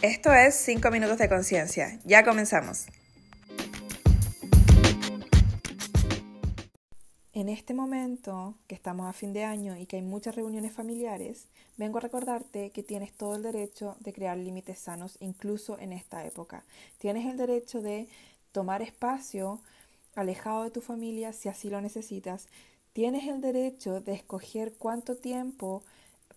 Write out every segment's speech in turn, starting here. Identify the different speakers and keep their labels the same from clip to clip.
Speaker 1: Esto es 5 minutos de conciencia. Ya comenzamos. En este momento, que estamos a fin de año y que hay muchas reuniones familiares, vengo a recordarte que tienes todo el derecho de crear límites sanos incluso en esta época. Tienes el derecho de tomar espacio alejado de tu familia si así lo necesitas. Tienes el derecho de escoger cuánto tiempo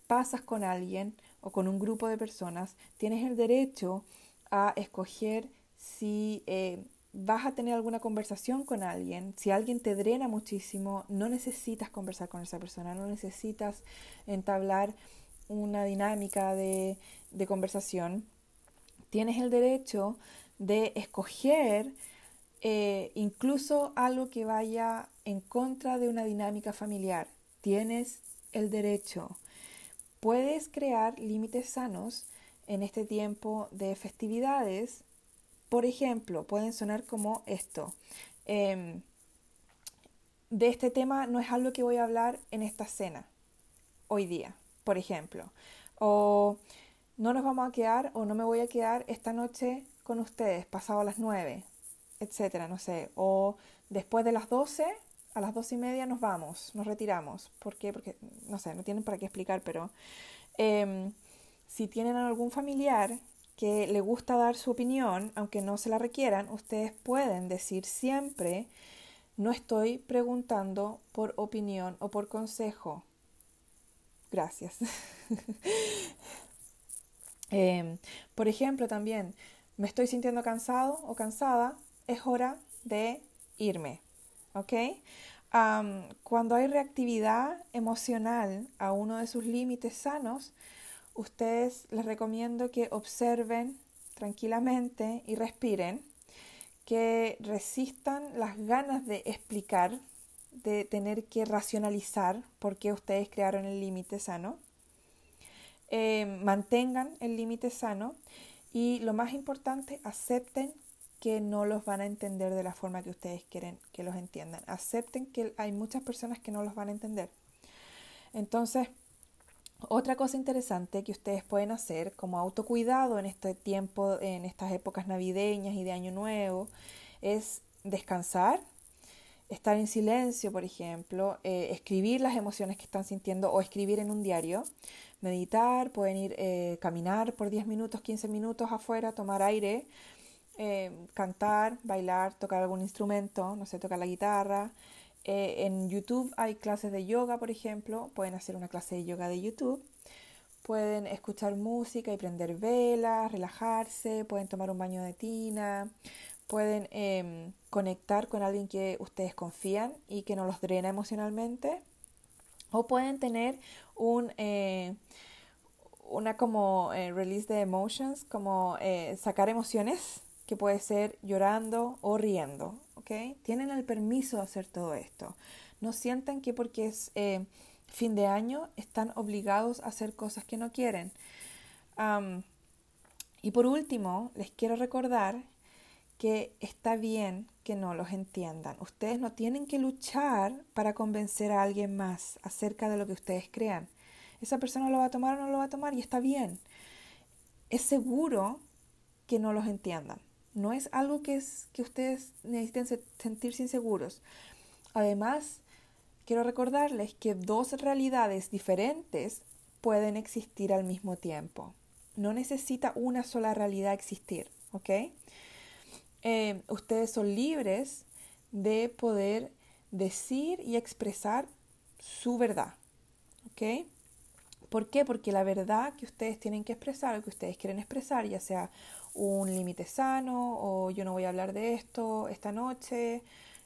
Speaker 1: pasas con alguien o con un grupo de personas, tienes el derecho a escoger si eh, vas a tener alguna conversación con alguien. Si alguien te drena muchísimo, no necesitas conversar con esa persona, no necesitas entablar una dinámica de, conversación. Tienes el derecho de escoger eh, incluso algo que vaya en contra de una dinámica familiar. Tienes el derecho. Puedes crear límites sanos en este tiempo de festividades. Por ejemplo, pueden sonar como esto. Em, de este tema no es algo que voy a hablar en esta cena, hoy día, por ejemplo. O no nos vamos a quedar o no me voy a quedar esta noche con ustedes, pasado las nueve, etcétera, no sé. O después de las doce a las dos y media nos vamos, nos retiramos. ¿Por qué? Porque, no sé, no tienen para qué explicar, pero em, si tienen algún familiar que le gusta dar su opinión, aunque no se la requieran, ustedes pueden decir siempre, no estoy preguntando por opinión o por consejo. Gracias. Em, por ejemplo, también, me estoy sintiendo cansado o cansada, es hora de irme. ¿Ok? cuando hay reactividad emocional a uno de sus límites sanos, ustedes les recomiendo que observen tranquilamente y respiren, que resistan las ganas de explicar, de tener que racionalizar por qué ustedes crearon el límite sano, eh, mantengan el límite sano y lo más importante, acepten que no los van a entender de la forma que ustedes quieren que los entiendan. Acepten que hay muchas personas que no los van a entender. Entonces, otra cosa interesante que ustedes pueden hacer como autocuidado en este tiempo, en estas épocas navideñas y de Año Nuevo, es descansar, estar en silencio, por ejemplo, eh, escribir las emociones que están sintiendo o escribir en un diario, meditar, pueden ir eh, caminar por 10 minutos, 15 minutos afuera, tomar aire, eh, cantar, bailar, tocar algún instrumento, no sé, tocar la guitarra. Eh, en YouTube hay clases de yoga, por ejemplo, pueden hacer una clase de yoga de YouTube. Pueden escuchar música y prender velas, relajarse, pueden tomar un baño de tina, pueden em, conectar con alguien que ustedes confían y que no los drena emocionalmente. O pueden tener un, eh, una como release de emotions, como sacar emociones que puede ser llorando o riendo, ¿ok? Tienen el permiso de hacer todo esto. No sientan que porque es eh, fin de año están obligados a hacer cosas que no quieren. y por último, les quiero recordar que está bien que no los entiendan. Ustedes no tienen que luchar para convencer a alguien más acerca de lo que ustedes crean. Esa persona lo va a tomar o no lo va a tomar y está bien. Es seguro que no los entiendan. No es algo que, es, que ustedes necesiten sentirse inseguros. Además, quiero recordarles que dos realidades diferentes pueden existir al mismo tiempo. No necesita una sola realidad existir. Eh, ustedes son libres de poder decir y expresar su verdad. ¿Por qué? Porque la verdad que ustedes tienen que expresar o que ustedes quieren expresar, ya sea un límite sano o yo no voy a hablar de esto esta noche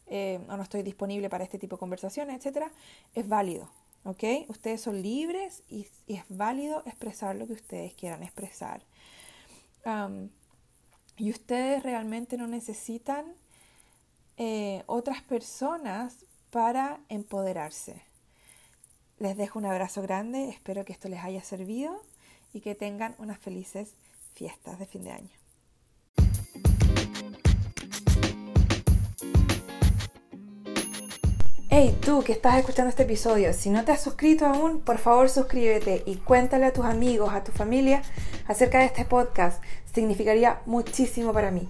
Speaker 1: eh, o no estoy disponible para este tipo de conversaciones, etcétera, es válido. ¿Ok? Ustedes son libres y, es válido expresar lo que ustedes quieran expresar. y ustedes realmente no necesitan eh, otras personas para empoderarse. Les dejo un abrazo grande, espero que esto les haya servido y que tengan unas felices fiestas de fin de año. Hey, tú que estás escuchando este episodio, si no te has suscrito aún, por favor suscríbete y cuéntale a tus amigos, a tu familia acerca de este podcast. significaría muchísimo para mí.